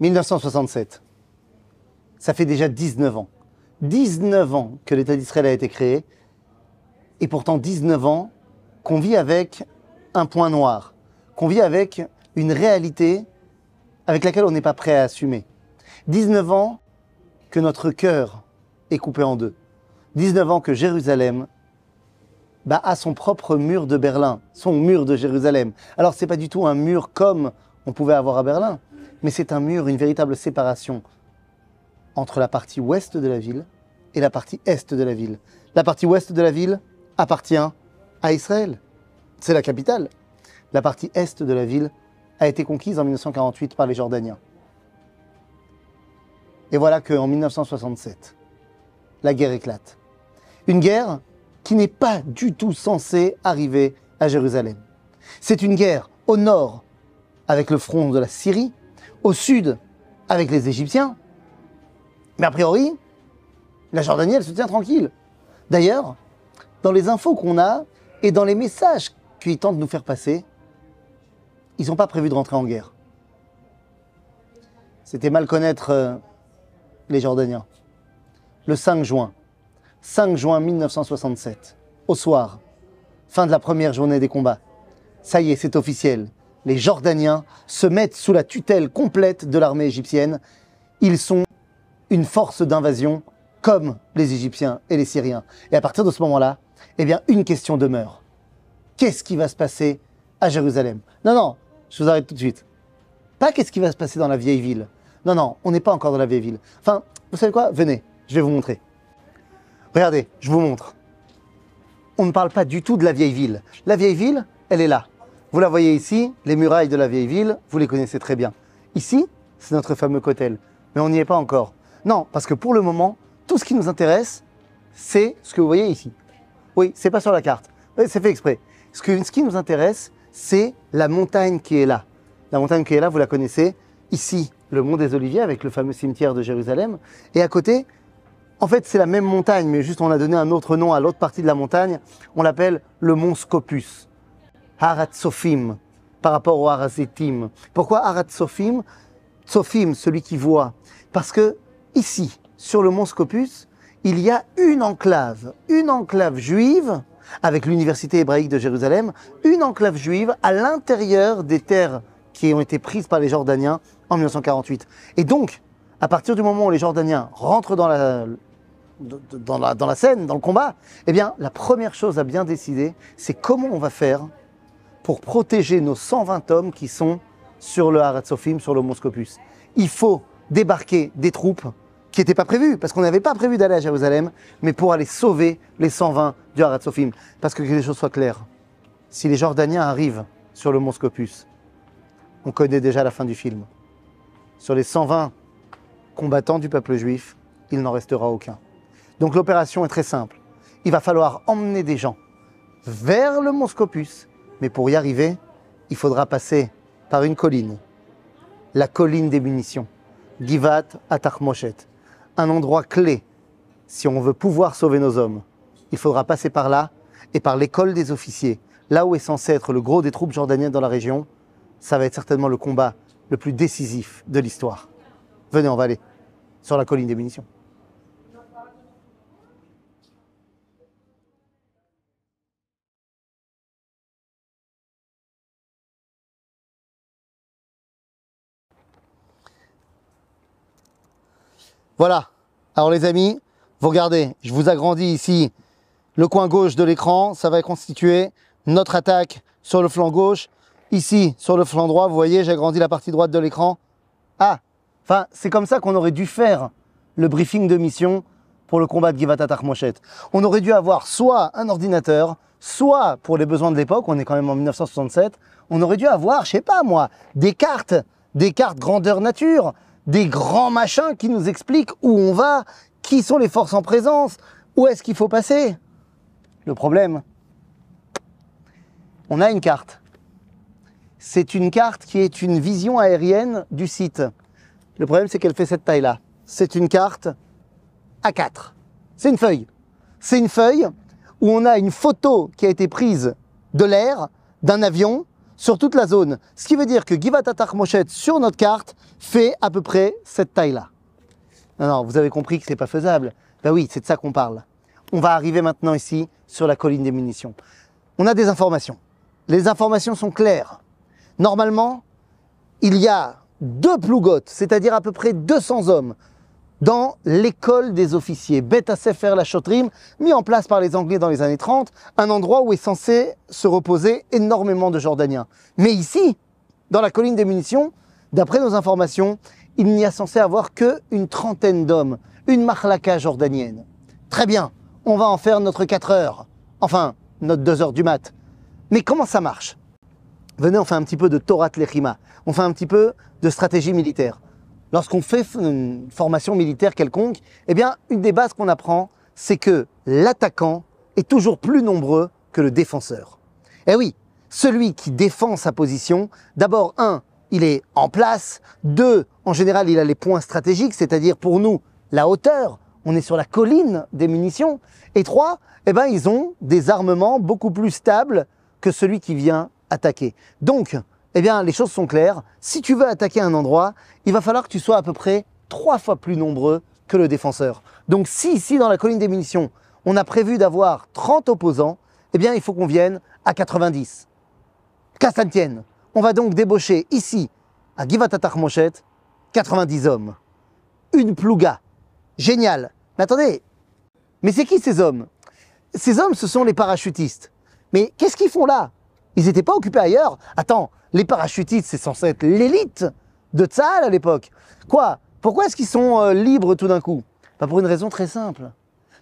1967. Ça fait déjà 19 ans. 19 ans que l'État d'Israël a été créé. Et pourtant 19 ans qu'on vit avec un point noir. Qu'on vit avec une réalité avec laquelle on n'est pas prêt à assumer. 19 ans que notre cœur est coupé en deux. 19 ans que Jérusalem bah, a son propre mur de Berlin, son mur de Jérusalem. Alors c'est pas du tout un mur comme on pouvait avoir à Berlin, mais c'est un mur, une véritable séparation entre la partie ouest de la ville et la partie est de la ville. La partie ouest de la ville appartient à Israël. C'est la capitale. La partie est de la ville a été conquise en 1948 par les Jordaniens. Et voilà qu'en 1967, la guerre éclate. Une guerre qui n'est pas du tout censée arriver à Jérusalem. C'est une guerre au nord avec le front de la Syrie, au sud avec les Égyptiens. Mais a priori, la Jordanie, elle se tient tranquille. D'ailleurs, dans les infos qu'on a et dans les messages qu'ils tentent de nous faire passer, ils n'ont pas prévu de rentrer en guerre. C'était mal connaître euh, les Jordaniens. Le 5 juin, 5 juin 1967, au soir, fin de la première journée des combats. Ça y est, c'est officiel. Les Jordaniens se mettent sous la tutelle complète de l'armée égyptienne. Ils sont une force d'invasion comme les Égyptiens et les Syriens. Et à partir de ce moment-là, eh bien, une question demeure. Qu'est-ce qui va se passer à Jérusalem? Non, non, je vous arrête tout de suite. Pas qu'est-ce qui va se passer dans la vieille ville. Non, non, on n'est pas encore dans la vieille ville. Enfin, vous savez quoi? Venez, je vais vous montrer. Regardez, je vous montre. On ne parle pas du tout de la vieille ville. La vieille ville, elle est là. Vous la voyez ici, les murailles de la vieille ville, vous les connaissez très bien. Ici, c'est notre fameux cotel. Mais on n'y est pas encore. Non, parce que pour le moment, tout ce qui nous intéresse, c'est ce que vous voyez ici. Oui, c'est pas sur la carte. C'est fait exprès. Ce qui nous intéresse, c'est la montagne qui est là. La montagne qui est là, vous la connaissez. Ici, le mont des Oliviers avec le fameux cimetière de Jérusalem. Et à côté, en fait, c'est la même montagne, mais juste on a donné un autre nom à l'autre partie de la montagne. On l'appelle le mont Scopus. Harat Sophim, par rapport au Harazetim. Pourquoi Harat Sophim Sophim, celui qui voit. Parce que ici, sur le mont Scopus, il y a une enclave, une enclave juive, avec l'université hébraïque de Jérusalem, une enclave juive à l'intérieur des terres qui ont été prises par les Jordaniens en 1948. Et donc, à partir du moment où les Jordaniens rentrent dans la, dans la, dans la scène, dans le combat, eh bien, la première chose à bien décider, c'est comment on va faire pour protéger nos 120 hommes qui sont sur le Haratzofim, sur le Moscopus. Il faut débarquer des troupes qui n'étaient pas prévues, parce qu'on n'avait pas prévu d'aller à Jérusalem, mais pour aller sauver les 120 du Haratzofim. Parce que les choses soient claires, si les Jordaniens arrivent sur le Moscopus, on connaît déjà la fin du film. Sur les 120 combattants du peuple juif, il n'en restera aucun. Donc l'opération est très simple. Il va falloir emmener des gens vers le Mont Scopus, mais pour y arriver, il faudra passer par une colline, la colline des munitions, Givat Atachmoshet, un endroit clé si on veut pouvoir sauver nos hommes. Il faudra passer par là et par l'école des officiers, là où est censé être le gros des troupes jordaniennes dans la région. Ça va être certainement le combat le plus décisif de l'histoire. Venez, on va aller sur la colline des munitions. Voilà. Alors les amis, vous regardez, je vous agrandis ici le coin gauche de l'écran. Ça va constituer notre attaque sur le flanc gauche. Ici, sur le flanc droit, vous voyez, j'ai agrandi la partie droite de l'écran. Ah, enfin, c'est comme ça qu'on aurait dû faire le briefing de mission pour le combat de Givat Moshet. On aurait dû avoir soit un ordinateur, soit pour les besoins de l'époque, on est quand même en 1967, on aurait dû avoir, je sais pas moi, des cartes, des cartes grandeur nature, des grands machins qui nous expliquent où on va, qui sont les forces en présence, où est-ce qu'il faut passer. Le problème, on a une carte. C'est une carte qui est une vision aérienne du site. Le problème, c'est qu'elle fait cette taille-là. C'est une carte A4. C'est une feuille. C'est une feuille où on a une photo qui a été prise de l'air, d'un avion, sur toute la zone. Ce qui veut dire que Givat Moshet sur notre carte fait à peu près cette taille-là. Non, non, vous avez compris que c'est pas faisable. Ben oui, c'est de ça qu'on parle. On va arriver maintenant ici sur la colline des munitions. On a des informations. Les informations sont claires. Normalement, il y a deux plougotes, c'est-à-dire à peu près 200 hommes, dans l'école des officiers, Beth Sefer la Chotrim, mis en place par les Anglais dans les années 30, un endroit où est censé se reposer énormément de Jordaniens. Mais ici, dans la colline des munitions, d'après nos informations, il n'y a censé avoir que une trentaine d'hommes, une marlaka jordanienne. Très bien, on va en faire notre 4 heures, enfin, notre 2 heures du mat. Mais comment ça marche? Venez, on fait un petit peu de Torah Lechima, on fait un petit peu de stratégie militaire. Lorsqu'on fait une formation militaire quelconque, eh bien, une des bases qu'on apprend, c'est que l'attaquant est toujours plus nombreux que le défenseur. Eh oui, celui qui défend sa position, d'abord, un, il est en place, deux, en général, il a les points stratégiques, c'est-à-dire pour nous, la hauteur, on est sur la colline des munitions, et trois, eh ben, ils ont des armements beaucoup plus stables que celui qui vient attaquer. Donc, eh bien, les choses sont claires. Si tu veux attaquer un endroit, il va falloir que tu sois à peu près trois fois plus nombreux que le défenseur. Donc, si ici, dans la colline des munitions, on a prévu d'avoir 30 opposants, eh bien, il faut qu'on vienne à 90. Qu'à ça tienne. On va donc débaucher ici, à Givatatar Moshet, 90 hommes. Une plouga. Génial. Mais attendez, mais c'est qui ces hommes? Ces hommes, ce sont les parachutistes. Mais qu'est-ce qu'ils font là? Ils n'étaient pas occupés ailleurs. Attends, les parachutistes, c'est censé être l'élite de Tzahal à l'époque. Quoi? Pourquoi est-ce qu'ils sont euh, libres tout d'un coup? Pas Pour une raison très simple.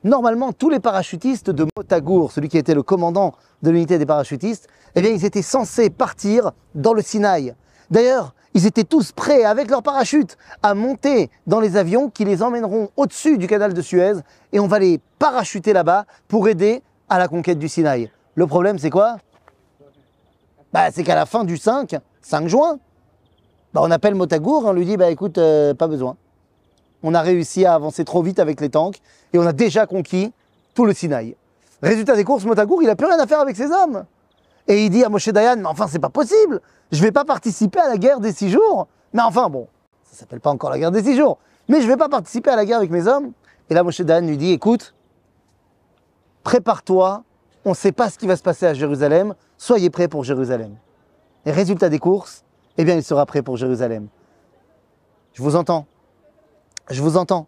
Normalement, tous les parachutistes de Motagour, celui qui était le commandant de l'unité des parachutistes, eh bien, ils étaient censés partir dans le Sinaï. D'ailleurs, ils étaient tous prêts, avec leurs parachutes, à monter dans les avions qui les emmèneront au-dessus du canal de Suez et on va les parachuter là-bas pour aider à la conquête du Sinaï. Le problème, c'est quoi? Bah, c'est qu'à la fin du 5, 5 juin, bah, on appelle Motagour on lui dit bah écoute, euh, pas besoin. On a réussi à avancer trop vite avec les tanks et on a déjà conquis tout le Sinaï. Résultat des courses, Motagour, il n'a plus rien à faire avec ses hommes. Et il dit à Moshe Dayan, mais enfin c'est pas possible, je vais pas participer à la guerre des six jours. Mais enfin bon, ça s'appelle pas encore la guerre des six jours, mais je vais pas participer à la guerre avec mes hommes. Et là Moshe Dayan lui dit, écoute, prépare-toi on ne sait pas ce qui va se passer à Jérusalem, soyez prêts pour Jérusalem. Et résultat des courses, eh bien, il sera prêt pour Jérusalem. Je vous entends. Je vous entends.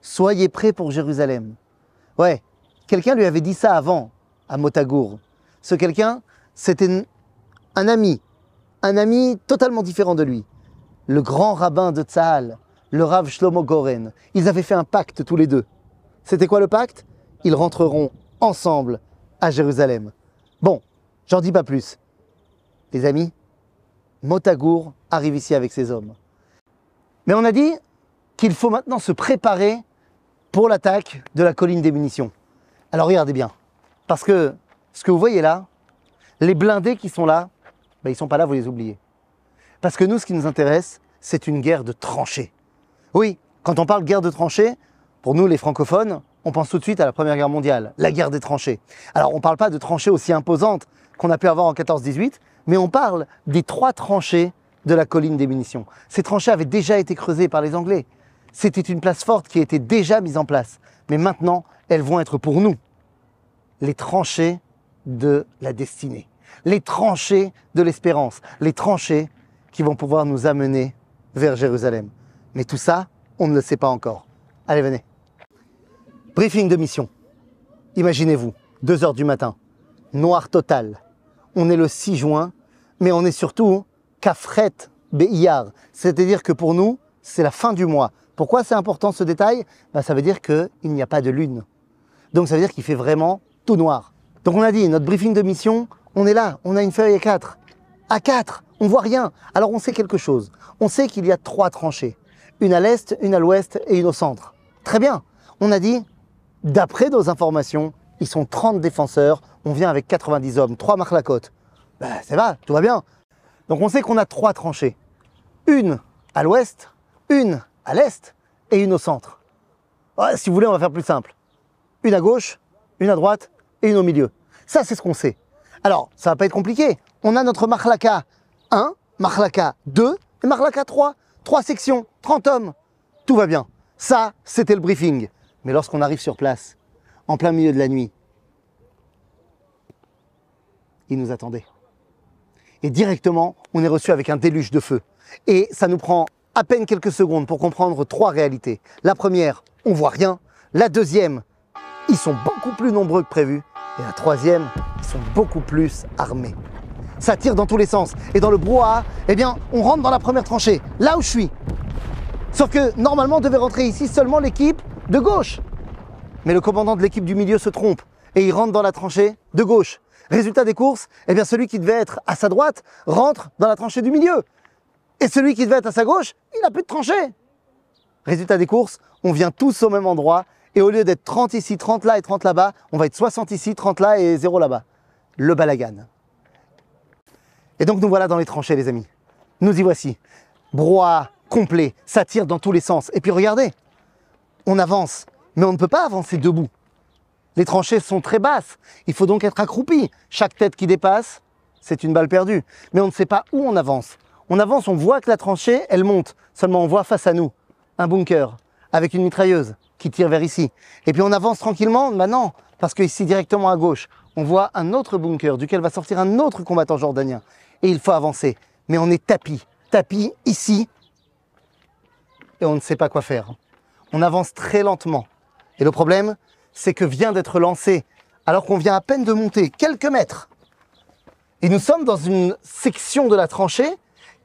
Soyez prêts pour Jérusalem. Ouais, quelqu'un lui avait dit ça avant, à Motagour. Ce quelqu'un, c'était un ami, un ami totalement différent de lui. Le grand rabbin de Tzahal, le Rav Shlomo Goren. Ils avaient fait un pacte tous les deux. C'était quoi le pacte? Ils rentreront ensemble à Jérusalem. J'en dis pas plus. Les amis, Motagour arrive ici avec ses hommes. Mais on a dit qu'il faut maintenant se préparer pour l'attaque de la colline des munitions. Alors regardez bien, parce que ce que vous voyez là, les blindés qui sont là, ben, ils ne sont pas là, vous les oubliez. Parce que nous, ce qui nous intéresse, c'est une guerre de tranchées. Oui, quand on parle guerre de tranchées, pour nous les francophones, on pense tout de suite à la Première Guerre mondiale, la guerre des tranchées. Alors on ne parle pas de tranchées aussi imposantes qu'on a pu avoir en 14-18, mais on parle des trois tranchées de la colline des munitions. Ces tranchées avaient déjà été creusées par les Anglais. C'était une place forte qui était déjà mise en place. Mais maintenant, elles vont être pour nous les tranchées de la destinée, les tranchées de l'espérance, les tranchées qui vont pouvoir nous amener vers Jérusalem. Mais tout ça, on ne le sait pas encore. Allez, venez. Briefing de mission. Imaginez-vous, 2 heures du matin, noir total. On est le 6 juin, mais on est surtout Kafret Beiyar. C'est-à-dire que pour nous, c'est la fin du mois. Pourquoi c'est important ce détail? Ben, Ça veut dire qu'il n'y a pas de lune. Donc ça veut dire qu'il fait vraiment tout noir. Donc on a dit, notre briefing de mission, on est là, on a une feuille à 4. À 4, on voit rien. Alors on sait quelque chose. On sait qu'il y a trois tranchées. Une à l'est, une à l'ouest et une au centre. Très bien. On a dit, D'après nos informations, ils sont 30 défenseurs, on vient avec 90 hommes, 3 côte. Ben, ça va, tout va bien. Donc on sait qu'on a trois tranchées. Une à l'ouest, une à l'est et une au centre. si vous voulez, on va faire plus simple. Une à gauche, une à droite et une au milieu. Ça, c'est ce qu'on sait. Alors, ça va pas être compliqué. On a notre Mahlaka 1, Mahlaka 2 et Mahlaka 3. Trois sections, 30 hommes. Tout va bien. Ça, c'était le briefing. Mais lorsqu'on arrive sur place, en plein milieu de la nuit, ils nous attendaient. Et directement, on est reçu avec un déluge de feu. Et ça nous prend à peine quelques secondes pour comprendre trois réalités. La première, on voit rien. La deuxième, ils sont beaucoup plus nombreux que prévu. Et la troisième, ils sont beaucoup plus armés. Ça tire dans tous les sens. Et dans le brouhaha, eh bien, on rentre dans la première tranchée, là où je suis. Sauf que normalement, devait rentrer ici seulement l'équipe de gauche. Mais le commandant de l'équipe du milieu se trompe et il rentre dans la tranchée de gauche. Résultat des courses, eh bien celui qui devait être à sa droite rentre dans la tranchée du milieu. Et celui qui devait être à sa gauche, il n'a plus de tranchée. Résultat des courses, on vient tous au même endroit et au lieu d'être 30 ici, 30 là et 30 là-bas, on va être 60 ici, 30 là et 0 là-bas. Le balagan. Et donc nous voilà dans les tranchées les amis. Nous y voici. Brouhaha complet, ça tire dans tous les sens. Et puis regardez, on avance, mais on ne peut pas avancer debout. Les tranchées sont très basses, il faut donc être accroupi. Chaque tête qui dépasse, c'est une balle perdue. Mais on ne sait pas où on avance. On avance, on voit que la tranchée, elle monte. Seulement on voit face à nous un bunker avec une mitrailleuse qui tire vers ici. Et puis on avance tranquillement, maintenant, parce qu'ici directement à gauche, on voit un autre bunker duquel va sortir un autre combattant jordanien. Et il faut avancer. Mais on est tapis. Tapis ici. Et on ne sait pas quoi faire. On avance très lentement. Et le problème, c'est que vient d'être lancé, alors qu'on vient à peine de monter quelques mètres. Et nous sommes dans une section de la tranchée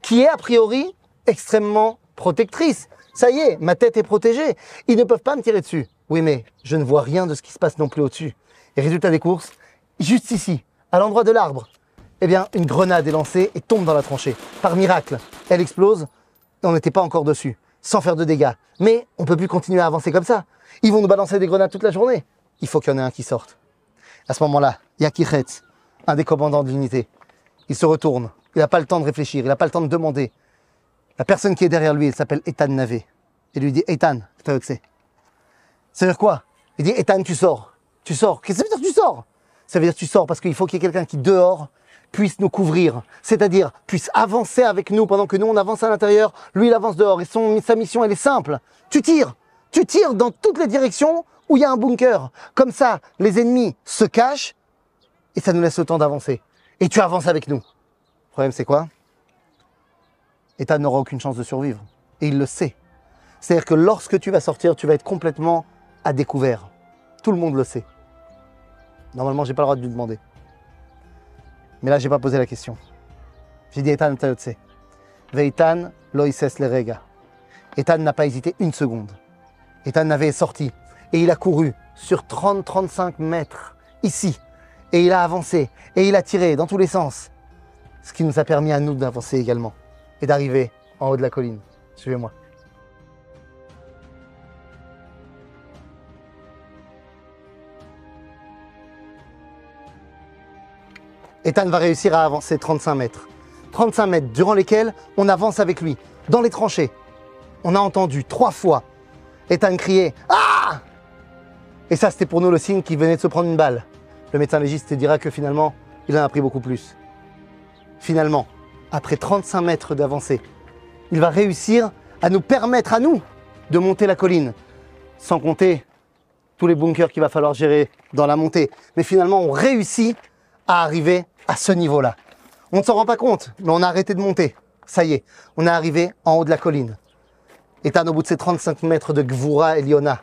qui est a priori extrêmement protectrice. Ça y est, ma tête est protégée. Ils ne peuvent pas me tirer dessus. Oui, mais je ne vois rien de ce qui se passe non plus au-dessus. Et résultat des courses, juste ici, à l'endroit de l'arbre, eh bien, une grenade est lancée et tombe dans la tranchée. Par miracle, elle explose on n'était pas encore dessus, sans faire de dégâts. Mais on peut plus continuer à avancer comme ça. Ils vont nous balancer des grenades toute la journée. Il faut qu'il y en ait un qui sorte. À ce moment-là, il y a Kichetz, un des commandants de l'unité. Il se retourne. Il n'a pas le temps de réfléchir. Il n'a pas le temps de demander. La personne qui est derrière lui, elle s'appelle Ethan Navé. Il lui dit Ethan. Ça veut dire quoi? Il dit Ethan, tu sors. Tu sors. Qu'est-ce que ça veut dire tu sors? Ça veut dire tu sors parce qu'il faut qu'il y ait quelqu'un qui dehors puisse nous couvrir, c'est-à-dire puisse avancer avec nous pendant que nous on avance à l'intérieur, lui il avance dehors et son, sa mission elle est simple. Tu tires, tu tires dans toutes les directions où il y a un bunker. Comme ça, les ennemis se cachent et ça nous laisse le temps d'avancer. Et tu avances avec nous. Le problème c'est quoi? Ethan n'aura aucune chance de survivre. Et il le sait. C'est-à-dire que lorsque tu vas sortir, tu vas être complètement à découvert. Tout le monde le sait. Normalement, j'ai pas le droit de lui demander. Mais là, j'ai pas posé la question. J'ai dit Ethan Tayotse. Veitan loises le rega. Ethan n'a pas hésité une seconde. Ethan avait sorti et il a couru sur 30-35 mètres ici. Et il a avancé et il a tiré dans tous les sens. Ce qui nous a permis à nous d'avancer également et d'arriver en haut de la colline. Suivez-moi. Ethan va réussir à avancer 35 mètres. 35 mètres durant lesquels on avance avec lui, dans les tranchées. On a entendu trois fois Ethan crier Ah Et ça, c'était pour nous le signe qu'il venait de se prendre une balle. Le médecin légiste dira que finalement, il en a pris beaucoup plus. Finalement, après 35 mètres d'avancée, il va réussir à nous permettre à nous de monter la colline, sans compter tous les bunkers qu'il va falloir gérer dans la montée. Mais finalement, on réussit à arriver à ce niveau-là. On ne s'en rend pas compte, mais on a arrêté de monter. Ça y est, on est arrivé en haut de la colline. Ethan, au bout de ces 35 mètres de Gvura et Liona,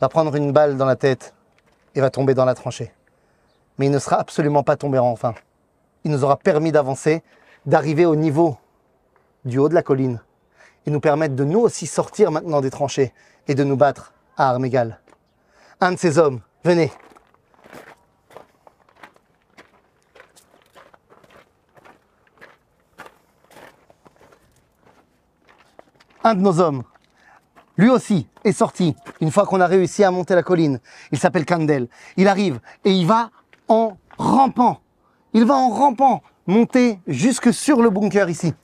va prendre une balle dans la tête et va tomber dans la tranchée. Mais il ne sera absolument pas tombé enfin. Il nous aura permis d'avancer, d'arriver au niveau du haut de la colline et nous permettre de nous aussi sortir maintenant des tranchées et de nous battre à armes égales. Un de ces hommes, venez, un de nos hommes, lui aussi, est sorti une fois qu'on a réussi à monter la colline. Il s'appelle Kandel. Il arrive et il va en rampant. Il va en rampant monter jusque sur le bunker ici.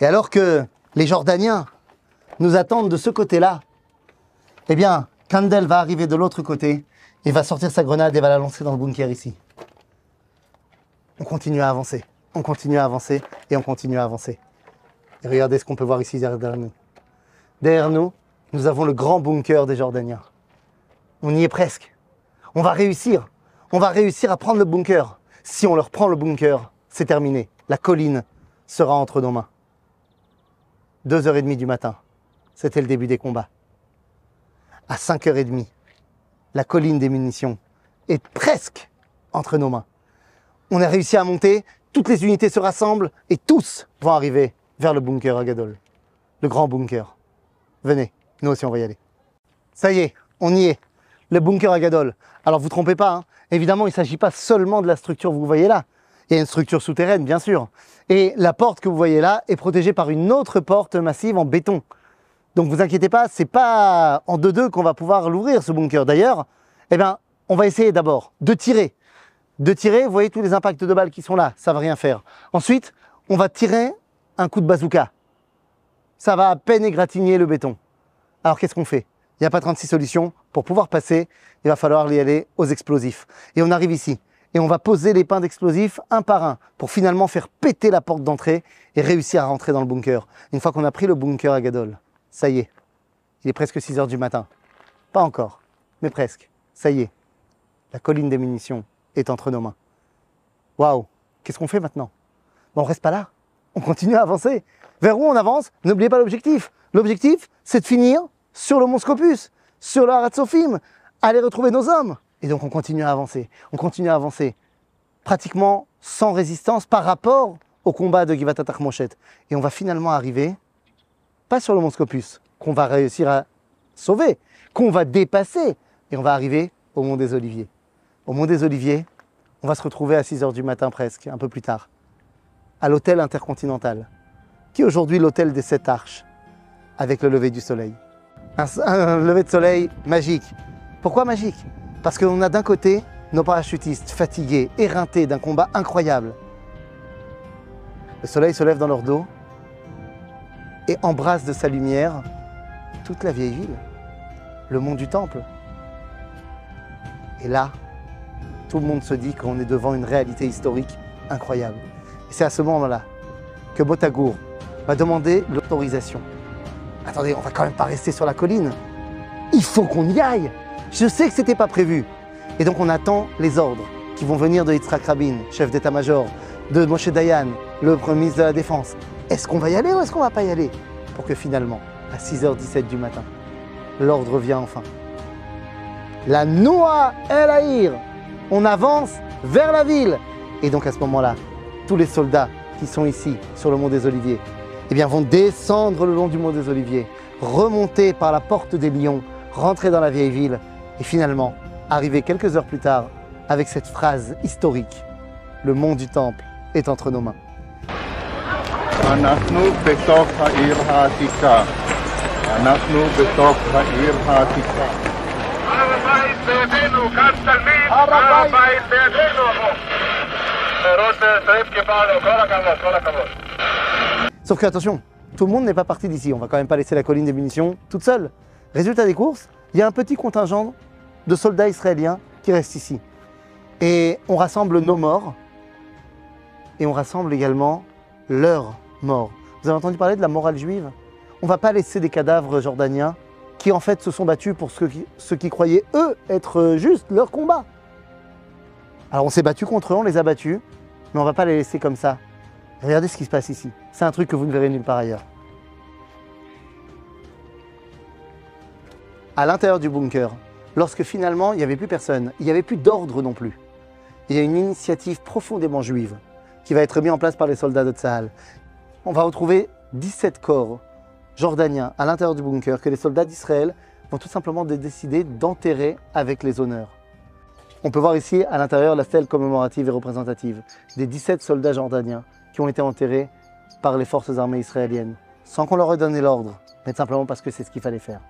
Et alors que les Jordaniens nous attendent de ce côté-là, eh bien, Kandel va arriver de l'autre côté et va sortir sa grenade et va la lancer dans le bunker ici. On continue à avancer, on continue à avancer et on continue à avancer. Et regardez ce qu'on peut voir ici derrière nous. Derrière nous, nous avons le grand bunker des Jordaniens. On y est presque. On va réussir. On va réussir à prendre le bunker. Si on leur prend le bunker, c'est terminé. La colline sera entre nos mains. 2h30 du matin, c'était le début des combats. À 5h30, la colline des munitions est presque entre nos mains. On a réussi à monter, toutes les unités se rassemblent et tous vont arriver vers le bunker à Gadol, le grand bunker. Venez, nous aussi on va y aller. Ça y est, on y est, le bunker à Gadol. Alors vous trompez pas, hein. évidemment il ne s'agit pas seulement de la structure que vous voyez là. Il y a une structure souterraine, bien sûr. Et la porte que vous voyez là est protégée par une autre porte massive en béton. Donc vous inquiétez pas, c'est pas en deux-deux qu'on va pouvoir l'ouvrir ce bunker. D'ailleurs, eh bien, on va essayer d'abord de tirer. De tirer, vous voyez tous les impacts de balles qui sont là, ça va rien faire. Ensuite, on va tirer un coup de bazooka. Ça va à peine égratigner le béton. Alors qu'est-ce qu'on fait? Il n'y a pas 36 solutions. Pour pouvoir passer, il va falloir y aller aux explosifs. Et on arrive ici. Et on va poser les pains d'explosifs un par un pour finalement faire péter la porte d'entrée et réussir à rentrer dans le bunker. Une fois qu'on a pris le bunker à Gadol, ça y est, il est presque 6 heures du matin. Pas encore, mais presque. Ça y est, la colline des munitions est entre nos mains. Waouh, qu'est-ce qu'on fait maintenant? Bon, On reste pas là, on continue à avancer. Vers où on avance? N'oubliez pas l'objectif. L'objectif, c'est de finir sur le Mont Scopus, sur le Harat Sophim, aller retrouver nos hommes. Et donc on continue à avancer, on continue à avancer, pratiquement sans résistance par rapport au combat de Givat Moshet. Et on va finalement arriver, pas sur le Mont Scopus, qu'on va réussir à sauver, qu'on va dépasser, et on va arriver au Mont des Oliviers. Au Mont des Oliviers, on va se retrouver à 6 h du matin presque, un peu plus tard, à l'hôtel intercontinental, qui est aujourd'hui l'hôtel des Sept Arches, avec le lever du soleil. Un, lever de soleil magique. Pourquoi magique? Parce qu'on a d'un côté nos parachutistes fatigués, éreintés d'un combat incroyable. Le soleil se lève dans leur dos et embrasse de sa lumière toute la vieille ville, le mont du Temple. Et là, tout le monde se dit qu'on est devant une réalité historique incroyable. Et c'est à ce moment-là que Botagour va demander l'autorisation. Attendez, on va quand même pas rester sur la colline. Il faut qu'on y aille. Je sais que c'était pas prévu. Et donc on attend les ordres qui vont venir de Yitzhak Rabin, chef d'état-major, de Moshe Dayan, le premier ministre de la Défense. Est-ce qu'on va y aller ou est-ce qu'on va pas y aller? Pour que finalement, à 6h17 du matin, l'ordre vient enfin. La Noa El Aïr On avance vers la ville. Et donc à ce moment-là, tous les soldats qui sont ici, sur le mont des Oliviers, eh bien, vont descendre le long du mont des Oliviers, remonter par la porte des Lions, rentrer dans la vieille ville et finalement arriver quelques heures plus tard avec cette phrase historique Le mont du Temple est entre nos mains. Sauf que attention, tout le monde n'est pas parti d'ici. On va quand même pas laisser la colline des munitions toute seule. Résultat des courses, il y a un petit contingent de soldats israéliens qui restent ici. Et on rassemble nos morts et on rassemble également leurs morts. Vous avez entendu parler de la morale juive? On ne va pas laisser des cadavres jordaniens qui en fait se sont battus pour ceux qui, ceux qui croyaient eux être juste leur combat. Alors on s'est battu contre eux, on les a battus, mais on ne va pas les laisser comme ça. Regardez ce qui se passe ici. C'est un truc que vous ne verrez nulle part ailleurs. À l'intérieur du bunker, lorsque finalement il n'y avait plus personne, il n'y avait plus d'ordre non plus, il y a une initiative profondément juive qui va être mise en place par les soldats de Tsahal. On va retrouver 17 corps jordaniens à l'intérieur du bunker que les soldats d'Israël vont tout simplement décider d'enterrer avec les honneurs. On peut voir ici à l'intérieur la stèle commémorative et représentative des 17 soldats jordaniens qui ont été enterrés par les forces armées israéliennes, sans qu'on leur ait donné l'ordre, mais simplement parce que c'est ce qu'il fallait faire.